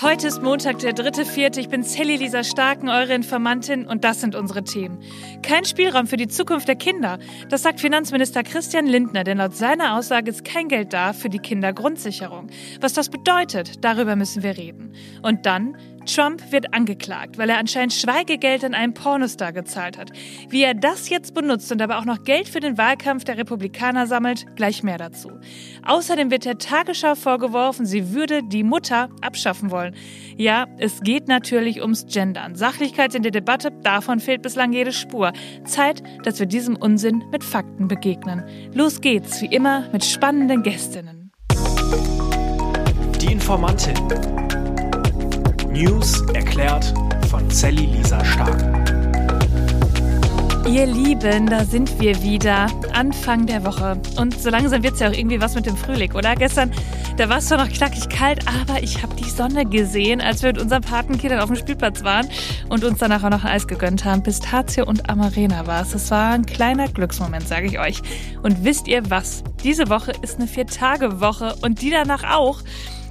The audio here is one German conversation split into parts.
Heute ist Montag, der 3.4. Ich bin Sally Lisa Starken, eure Informantin, und das sind unsere Themen. Kein Spielraum für die Zukunft der Kinder. Das sagt Finanzminister Christian Lindner, denn laut seiner Aussage ist kein Geld da für die Kindergrundsicherung. Was das bedeutet, darüber müssen wir reden. Und dann Trump wird angeklagt, weil er anscheinend Schweigegeld an einen Pornostar gezahlt hat. Wie er das jetzt benutzt und aber auch noch Geld für den Wahlkampf der Republikaner sammelt, gleich mehr dazu. Außerdem wird der Tagesschau vorgeworfen, sie würde die Mutter abschaffen wollen. Ja, es geht natürlich ums Gendern. Sachlichkeit in der Debatte, davon fehlt bislang jede Spur. Zeit, dass wir diesem Unsinn mit Fakten begegnen. Los geht's, wie immer, mit spannenden Gästinnen. Die Informantin. News erklärt von Sally Lisa Stark. Ihr Lieben, da sind wir wieder. Anfang der Woche. Und so langsam wird es ja auch irgendwie was mit dem Frühling, oder? Gestern, da war es zwar noch knackig kalt, aber ich habe die Sonne gesehen, als wir mit unseren Patenkindern auf dem Spielplatz waren und uns danach auch noch ein Eis gegönnt haben. Pistazio und Amarena war es. Das war ein kleiner Glücksmoment, sage ich euch. Und wisst ihr was? Diese Woche ist eine Vier-Tage-Woche und die danach auch.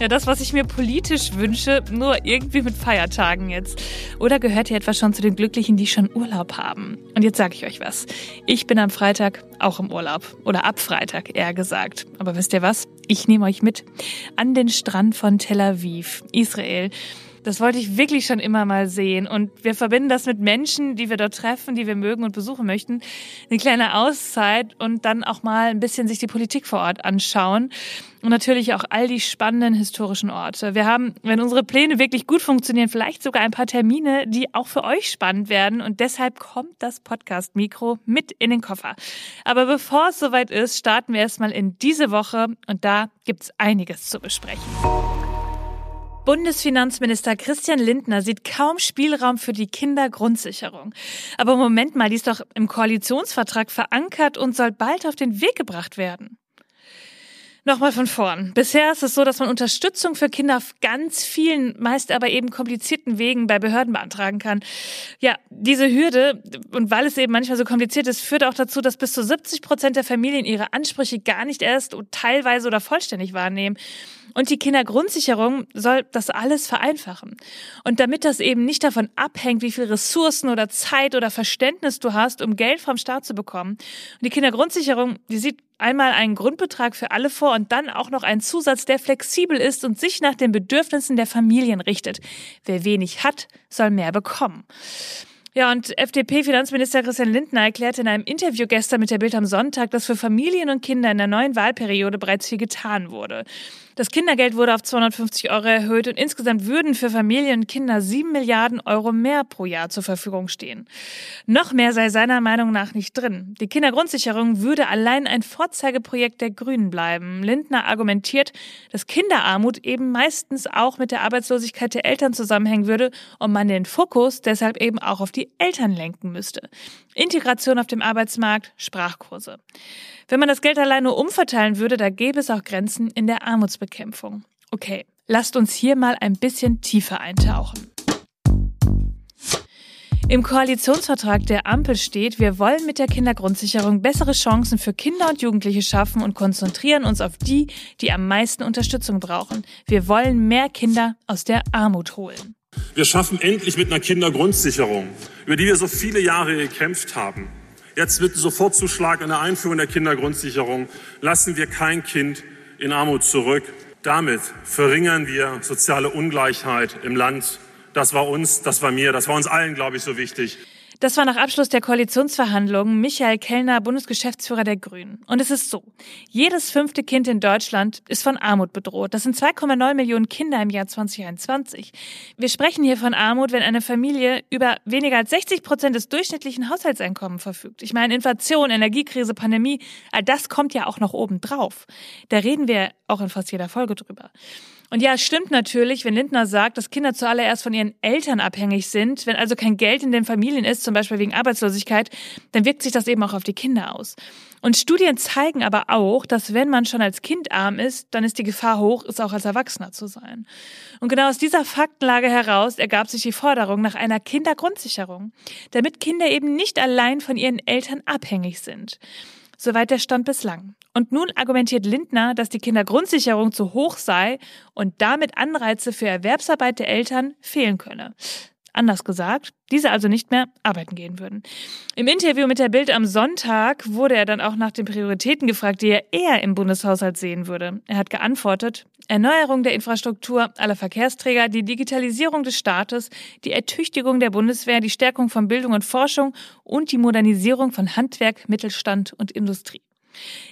Ja, das, was ich mir politisch wünsche, nur irgendwie mit Feiertagen jetzt. Oder gehört ihr etwa schon zu den Glücklichen, die schon Urlaub haben? Und jetzt sage ich euch was. Ich bin am Freitag auch im Urlaub. Oder ab Freitag, eher gesagt. Aber wisst ihr was? Ich nehme euch mit an den Strand von Tel Aviv, Israel. Das wollte ich wirklich schon immer mal sehen. Und wir verbinden das mit Menschen, die wir dort treffen, die wir mögen und besuchen möchten. Eine kleine Auszeit und dann auch mal ein bisschen sich die Politik vor Ort anschauen. Und natürlich auch all die spannenden historischen Orte. Wir haben, wenn unsere Pläne wirklich gut funktionieren, vielleicht sogar ein paar Termine, die auch für euch spannend werden. Und deshalb kommt das Podcast-Mikro mit in den Koffer. Aber bevor es soweit ist, starten wir erstmal in diese Woche. Und da gibt's einiges zu besprechen. Bundesfinanzminister Christian Lindner sieht kaum Spielraum für die Kindergrundsicherung. Aber Moment mal, die ist doch im Koalitionsvertrag verankert und soll bald auf den Weg gebracht werden. Nochmal von vorn. Bisher ist es so, dass man Unterstützung für Kinder auf ganz vielen, meist aber eben komplizierten Wegen bei Behörden beantragen kann. Ja, diese Hürde, und weil es eben manchmal so kompliziert ist, führt auch dazu, dass bis zu 70 Prozent der Familien ihre Ansprüche gar nicht erst teilweise oder vollständig wahrnehmen. Und die Kindergrundsicherung soll das alles vereinfachen. Und damit das eben nicht davon abhängt, wie viel Ressourcen oder Zeit oder Verständnis du hast, um Geld vom Staat zu bekommen. Und die Kindergrundsicherung, die sieht einmal einen Grundbetrag für alle vor und dann auch noch einen Zusatz, der flexibel ist und sich nach den Bedürfnissen der Familien richtet. Wer wenig hat, soll mehr bekommen. Ja, und FDP-Finanzminister Christian Lindner erklärte in einem Interview gestern mit der Bild am Sonntag, dass für Familien und Kinder in der neuen Wahlperiode bereits viel getan wurde. Das Kindergeld wurde auf 250 Euro erhöht und insgesamt würden für Familien und Kinder sieben Milliarden Euro mehr pro Jahr zur Verfügung stehen. Noch mehr sei seiner Meinung nach nicht drin. Die Kindergrundsicherung würde allein ein Vorzeigeprojekt der Grünen bleiben. Lindner argumentiert, dass Kinderarmut eben meistens auch mit der Arbeitslosigkeit der Eltern zusammenhängen würde und man den Fokus deshalb eben auch auf die Eltern lenken müsste. Integration auf dem Arbeitsmarkt, Sprachkurse. Wenn man das Geld allein nur umverteilen würde, da gäbe es auch Grenzen in der Armutsbekämpfung. Okay, lasst uns hier mal ein bisschen tiefer eintauchen. Im Koalitionsvertrag der Ampel steht, wir wollen mit der Kindergrundsicherung bessere Chancen für Kinder und Jugendliche schaffen und konzentrieren uns auf die, die am meisten Unterstützung brauchen. Wir wollen mehr Kinder aus der Armut holen. Wir schaffen endlich mit einer Kindergrundsicherung, über die wir so viele Jahre gekämpft haben, Jetzt mit Sofortzuschlag an der Einführung der Kindergrundsicherung lassen wir kein Kind in Armut zurück. Damit verringern wir soziale Ungleichheit im Land. Das war uns, das war mir, das war uns allen, glaube ich, so wichtig. Das war nach Abschluss der Koalitionsverhandlungen Michael Kellner, Bundesgeschäftsführer der Grünen. Und es ist so, jedes fünfte Kind in Deutschland ist von Armut bedroht. Das sind 2,9 Millionen Kinder im Jahr 2021. Wir sprechen hier von Armut, wenn eine Familie über weniger als 60 Prozent des durchschnittlichen Haushaltseinkommens verfügt. Ich meine, Inflation, Energiekrise, Pandemie, all das kommt ja auch noch oben drauf. Da reden wir auch in fast jeder Folge drüber. Und ja, es stimmt natürlich, wenn Lindner sagt, dass Kinder zuallererst von ihren Eltern abhängig sind. Wenn also kein Geld in den Familien ist, zum Beispiel wegen Arbeitslosigkeit, dann wirkt sich das eben auch auf die Kinder aus. Und Studien zeigen aber auch, dass wenn man schon als Kind arm ist, dann ist die Gefahr hoch, es auch als Erwachsener zu sein. Und genau aus dieser Faktenlage heraus ergab sich die Forderung nach einer Kindergrundsicherung, damit Kinder eben nicht allein von ihren Eltern abhängig sind. Soweit der Stand bislang. Und nun argumentiert Lindner, dass die Kindergrundsicherung zu hoch sei und damit Anreize für Erwerbsarbeit der Eltern fehlen könne. Anders gesagt, diese also nicht mehr arbeiten gehen würden. Im Interview mit der Bild am Sonntag wurde er dann auch nach den Prioritäten gefragt, die er eher im Bundeshaushalt sehen würde. Er hat geantwortet, Erneuerung der Infrastruktur aller Verkehrsträger, die Digitalisierung des Staates, die Ertüchtigung der Bundeswehr, die Stärkung von Bildung und Forschung und die Modernisierung von Handwerk, Mittelstand und Industrie.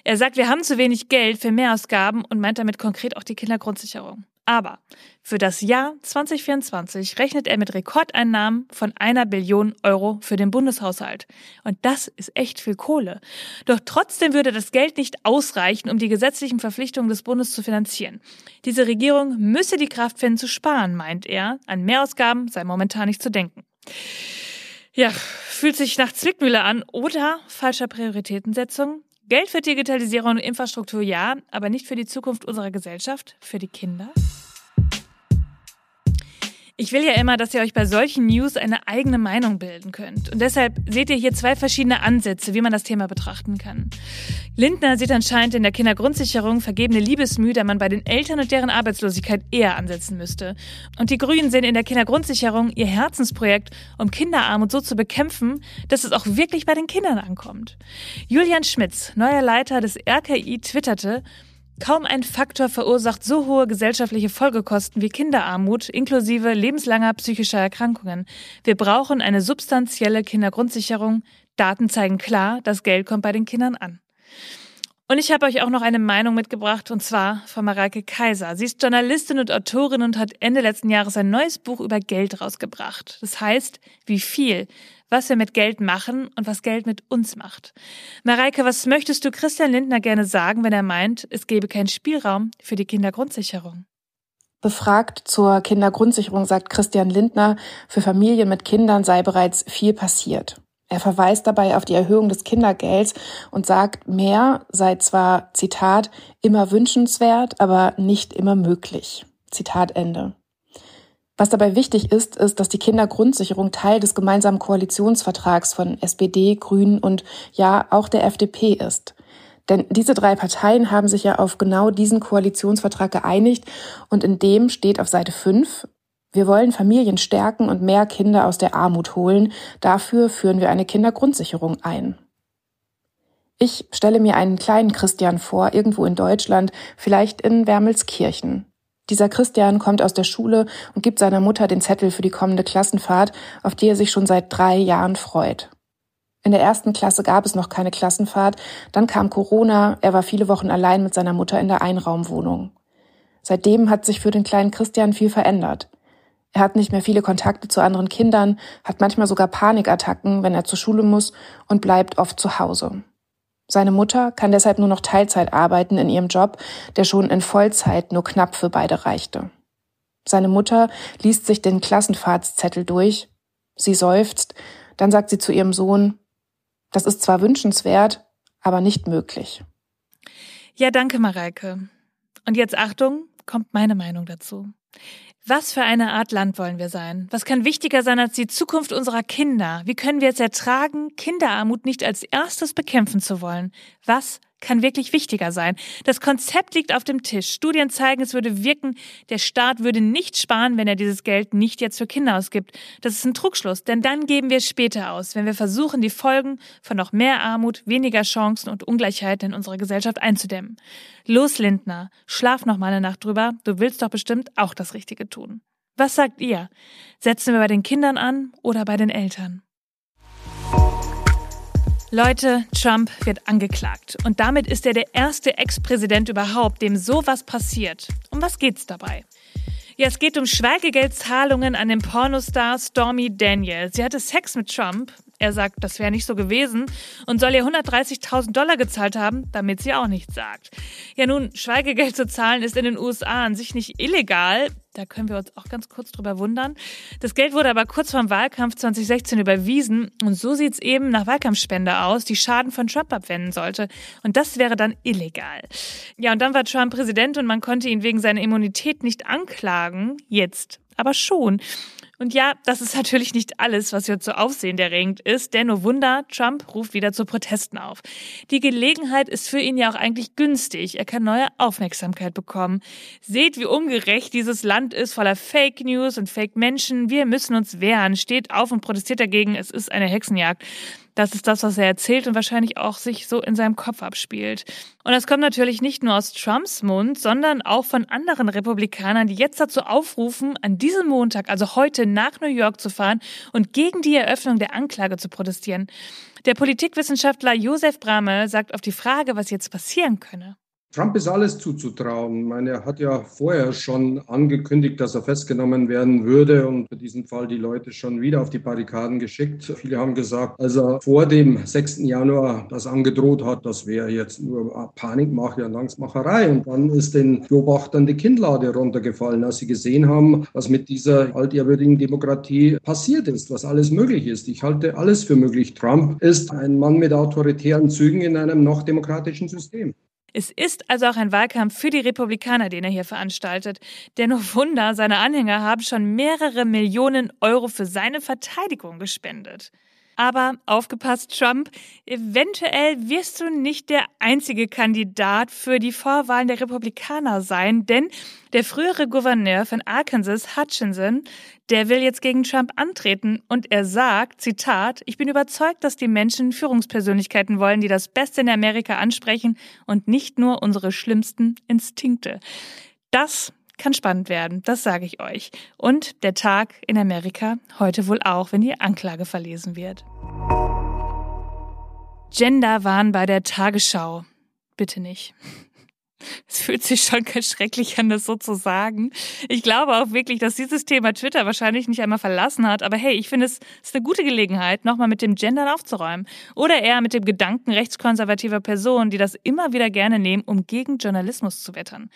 Er sagt, wir haben zu wenig Geld für Mehrausgaben und meint damit konkret auch die Kindergrundsicherung. Aber für das Jahr 2024 rechnet er mit Rekordeinnahmen von einer Billion Euro für den Bundeshaushalt. Und das ist echt viel Kohle. Doch trotzdem würde das Geld nicht ausreichen, um die gesetzlichen Verpflichtungen des Bundes zu finanzieren. Diese Regierung müsse die Kraft finden zu sparen, meint er. An Mehrausgaben sei momentan nicht zu denken. Ja, fühlt sich nach Zwickmühle an oder falscher Prioritätensetzung. Geld für Digitalisierung und Infrastruktur ja, aber nicht für die Zukunft unserer Gesellschaft, für die Kinder? Ich will ja immer, dass ihr euch bei solchen News eine eigene Meinung bilden könnt. Und deshalb seht ihr hier zwei verschiedene Ansätze, wie man das Thema betrachten kann. Lindner sieht anscheinend in der Kindergrundsicherung vergebene Liebesmüh, da man bei den Eltern und deren Arbeitslosigkeit eher ansetzen müsste. Und die Grünen sehen in der Kindergrundsicherung ihr Herzensprojekt, um Kinderarmut so zu bekämpfen, dass es auch wirklich bei den Kindern ankommt. Julian Schmitz, neuer Leiter des RKI, twitterte, Kaum ein Faktor verursacht so hohe gesellschaftliche Folgekosten wie Kinderarmut inklusive lebenslanger psychischer Erkrankungen. Wir brauchen eine substanzielle Kindergrundsicherung. Daten zeigen klar, das Geld kommt bei den Kindern an. Und ich habe euch auch noch eine Meinung mitgebracht, und zwar von Mareike Kaiser. Sie ist Journalistin und Autorin und hat Ende letzten Jahres ein neues Buch über Geld rausgebracht. Das heißt, wie viel was wir mit Geld machen und was Geld mit uns macht. Mareike, was möchtest du Christian Lindner gerne sagen, wenn er meint, es gebe keinen Spielraum für die Kindergrundsicherung? Befragt zur Kindergrundsicherung sagt Christian Lindner, für Familien mit Kindern sei bereits viel passiert. Er verweist dabei auf die Erhöhung des Kindergelds und sagt, mehr sei zwar, Zitat, immer wünschenswert, aber nicht immer möglich. Zitat Ende. Was dabei wichtig ist, ist, dass die Kindergrundsicherung Teil des gemeinsamen Koalitionsvertrags von SPD, Grünen und ja auch der FDP ist. Denn diese drei Parteien haben sich ja auf genau diesen Koalitionsvertrag geeinigt und in dem steht auf Seite 5, wir wollen Familien stärken und mehr Kinder aus der Armut holen. Dafür führen wir eine Kindergrundsicherung ein. Ich stelle mir einen kleinen Christian vor, irgendwo in Deutschland, vielleicht in Wermelskirchen. Dieser Christian kommt aus der Schule und gibt seiner Mutter den Zettel für die kommende Klassenfahrt, auf die er sich schon seit drei Jahren freut. In der ersten Klasse gab es noch keine Klassenfahrt, dann kam Corona, er war viele Wochen allein mit seiner Mutter in der Einraumwohnung. Seitdem hat sich für den kleinen Christian viel verändert. Er hat nicht mehr viele Kontakte zu anderen Kindern, hat manchmal sogar Panikattacken, wenn er zur Schule muss und bleibt oft zu Hause. Seine Mutter kann deshalb nur noch Teilzeit arbeiten in ihrem Job, der schon in Vollzeit nur knapp für beide reichte. Seine Mutter liest sich den Klassenfahrtszettel durch. Sie seufzt, dann sagt sie zu ihrem Sohn, das ist zwar wünschenswert, aber nicht möglich. Ja, danke, Mareike. Und jetzt Achtung, kommt meine Meinung dazu. Was für eine Art Land wollen wir sein? Was kann wichtiger sein als die Zukunft unserer Kinder? Wie können wir es ertragen, Kinderarmut nicht als erstes bekämpfen zu wollen? Was kann wirklich wichtiger sein. Das Konzept liegt auf dem Tisch. Studien zeigen, es würde wirken, der Staat würde nicht sparen, wenn er dieses Geld nicht jetzt für Kinder ausgibt. Das ist ein Trugschluss, denn dann geben wir es später aus, wenn wir versuchen, die Folgen von noch mehr Armut, weniger Chancen und Ungleichheit in unserer Gesellschaft einzudämmen. Los, Lindner, schlaf noch mal eine Nacht drüber, du willst doch bestimmt auch das Richtige tun. Was sagt ihr? Setzen wir bei den Kindern an oder bei den Eltern? Leute, Trump wird angeklagt. Und damit ist er der erste Ex-Präsident überhaupt, dem sowas passiert. Um was geht's dabei? Ja, es geht um Schweigegeldzahlungen an den Pornostar Stormy Daniels. Sie hatte Sex mit Trump. Er sagt, das wäre nicht so gewesen und soll ihr 130.000 Dollar gezahlt haben, damit sie auch nichts sagt. Ja, nun, Schweigegeld zu zahlen ist in den USA an sich nicht illegal. Da können wir uns auch ganz kurz drüber wundern. Das Geld wurde aber kurz vorm Wahlkampf 2016 überwiesen und so sieht's eben nach Wahlkampfspende aus, die Schaden von Trump abwenden sollte. Und das wäre dann illegal. Ja, und dann war Trump Präsident und man konnte ihn wegen seiner Immunität nicht anklagen. Jetzt aber schon. Und ja, das ist natürlich nicht alles, was hier zu Aufsehen erregend ist, denn nur Wunder, Trump ruft wieder zu Protesten auf. Die Gelegenheit ist für ihn ja auch eigentlich günstig. Er kann neue Aufmerksamkeit bekommen. Seht, wie ungerecht dieses Land ist, voller Fake News und Fake Menschen. Wir müssen uns wehren. Steht auf und protestiert dagegen. Es ist eine Hexenjagd. Das ist das, was er erzählt und wahrscheinlich auch sich so in seinem Kopf abspielt. Und das kommt natürlich nicht nur aus Trumps Mund, sondern auch von anderen Republikanern, die jetzt dazu aufrufen, an diesem Montag, also heute, nach New York zu fahren und gegen die Eröffnung der Anklage zu protestieren. Der Politikwissenschaftler Josef Brahme sagt auf die Frage, was jetzt passieren könne. Trump ist alles zuzutrauen. Ich meine, er hat ja vorher schon angekündigt, dass er festgenommen werden würde und für diesen Fall die Leute schon wieder auf die Barrikaden geschickt. Viele haben gesagt, als er vor dem 6. Januar das angedroht hat, das wäre jetzt nur Panikmache und Angstmacherei. Und dann ist den Beobachtern die Kinnlade runtergefallen, als sie gesehen haben, was mit dieser altehrwürdigen Demokratie passiert ist, was alles möglich ist. Ich halte alles für möglich. Trump ist ein Mann mit autoritären Zügen in einem noch demokratischen System. Es ist also auch ein Wahlkampf für die Republikaner, den er hier veranstaltet. Denn nur Wunder, seine Anhänger haben schon mehrere Millionen Euro für seine Verteidigung gespendet. Aber aufgepasst, Trump, eventuell wirst du nicht der einzige Kandidat für die Vorwahlen der Republikaner sein, denn der frühere Gouverneur von Arkansas, Hutchinson, der will jetzt gegen Trump antreten und er sagt, Zitat, ich bin überzeugt, dass die Menschen Führungspersönlichkeiten wollen, die das Beste in Amerika ansprechen und nicht nur unsere schlimmsten Instinkte. Das kann spannend werden, das sage ich euch. Und der Tag in Amerika heute wohl auch, wenn die Anklage verlesen wird. Gender waren bei der Tagesschau. Bitte nicht. Es fühlt sich schon ganz schrecklich an, das so zu sagen. Ich glaube auch wirklich, dass dieses Thema Twitter wahrscheinlich nicht einmal verlassen hat. Aber hey, ich finde, es ist eine gute Gelegenheit, nochmal mit dem Gendern aufzuräumen. Oder eher mit dem Gedanken rechtskonservativer Personen, die das immer wieder gerne nehmen, um gegen Journalismus zu wettern.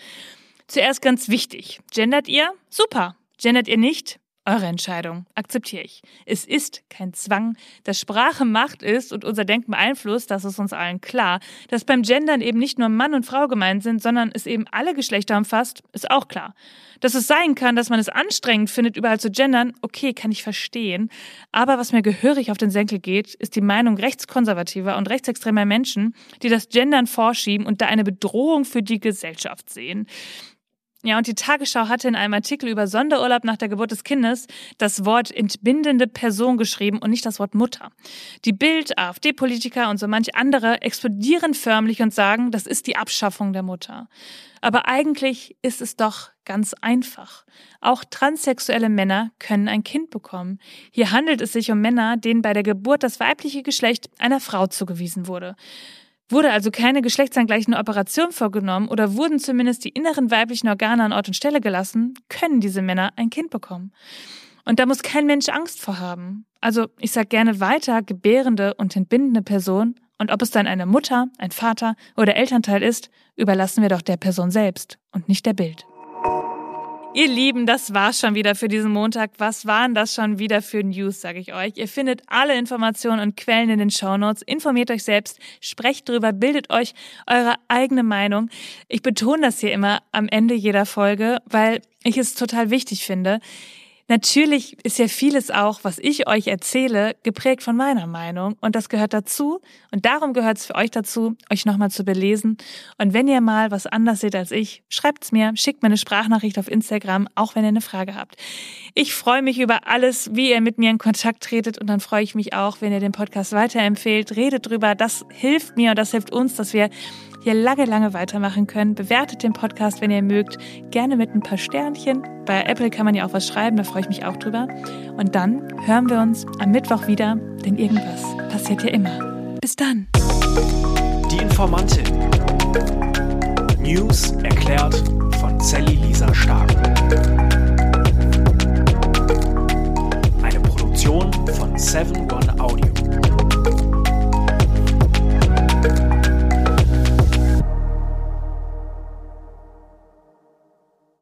Zuerst ganz wichtig. Gendert ihr? Super. Gendert ihr nicht? Eure Entscheidung. Akzeptiere ich. Es ist kein Zwang. Dass Sprache Macht ist und unser Denken beeinflusst, das ist uns allen klar. Dass beim Gendern eben nicht nur Mann und Frau gemeint sind, sondern es eben alle Geschlechter umfasst, ist auch klar. Dass es sein kann, dass man es anstrengend findet, überall zu gendern, okay, kann ich verstehen. Aber was mir gehörig auf den Senkel geht, ist die Meinung rechtskonservativer und rechtsextremer Menschen, die das Gendern vorschieben und da eine Bedrohung für die Gesellschaft sehen. Ja, und die Tagesschau hatte in einem Artikel über Sonderurlaub nach der Geburt des Kindes das Wort entbindende Person geschrieben und nicht das Wort Mutter. Die Bild, AfD-Politiker und so manch andere explodieren förmlich und sagen, das ist die Abschaffung der Mutter. Aber eigentlich ist es doch ganz einfach. Auch transsexuelle Männer können ein Kind bekommen. Hier handelt es sich um Männer, denen bei der Geburt das weibliche Geschlecht einer Frau zugewiesen wurde. Wurde also keine geschlechtsangleichende Operation vorgenommen oder wurden zumindest die inneren weiblichen Organe an Ort und Stelle gelassen, können diese Männer ein Kind bekommen. Und da muss kein Mensch Angst vor haben. Also ich sage gerne weiter, gebärende und entbindende Person. Und ob es dann eine Mutter, ein Vater oder Elternteil ist, überlassen wir doch der Person selbst und nicht der Bild. Ihr Lieben, das war's schon wieder für diesen Montag. Was waren das schon wieder für News, sage ich euch. Ihr findet alle Informationen und Quellen in den Shownotes. Informiert euch selbst, sprecht drüber, bildet euch eure eigene Meinung. Ich betone das hier immer am Ende jeder Folge, weil ich es total wichtig finde. Natürlich ist ja vieles auch, was ich euch erzähle, geprägt von meiner Meinung. Und das gehört dazu. Und darum gehört es für euch dazu, euch nochmal zu belesen. Und wenn ihr mal was anders seht als ich, schreibt's mir, schickt mir eine Sprachnachricht auf Instagram, auch wenn ihr eine Frage habt. Ich freue mich über alles, wie ihr mit mir in Kontakt tretet. Und dann freue ich mich auch, wenn ihr den Podcast weiterempfehlt, redet drüber, das hilft mir und das hilft uns, dass wir hier lange, lange weitermachen können. Bewertet den Podcast, wenn ihr mögt, gerne mit ein paar Sternchen. Bei Apple kann man ja auch was schreiben, da freue ich mich auch drüber. Und dann hören wir uns am Mittwoch wieder, denn irgendwas passiert ja immer. Bis dann. Die Informantin. News erklärt von Sally Lisa Stark. Eine Produktion von 7 One Audio.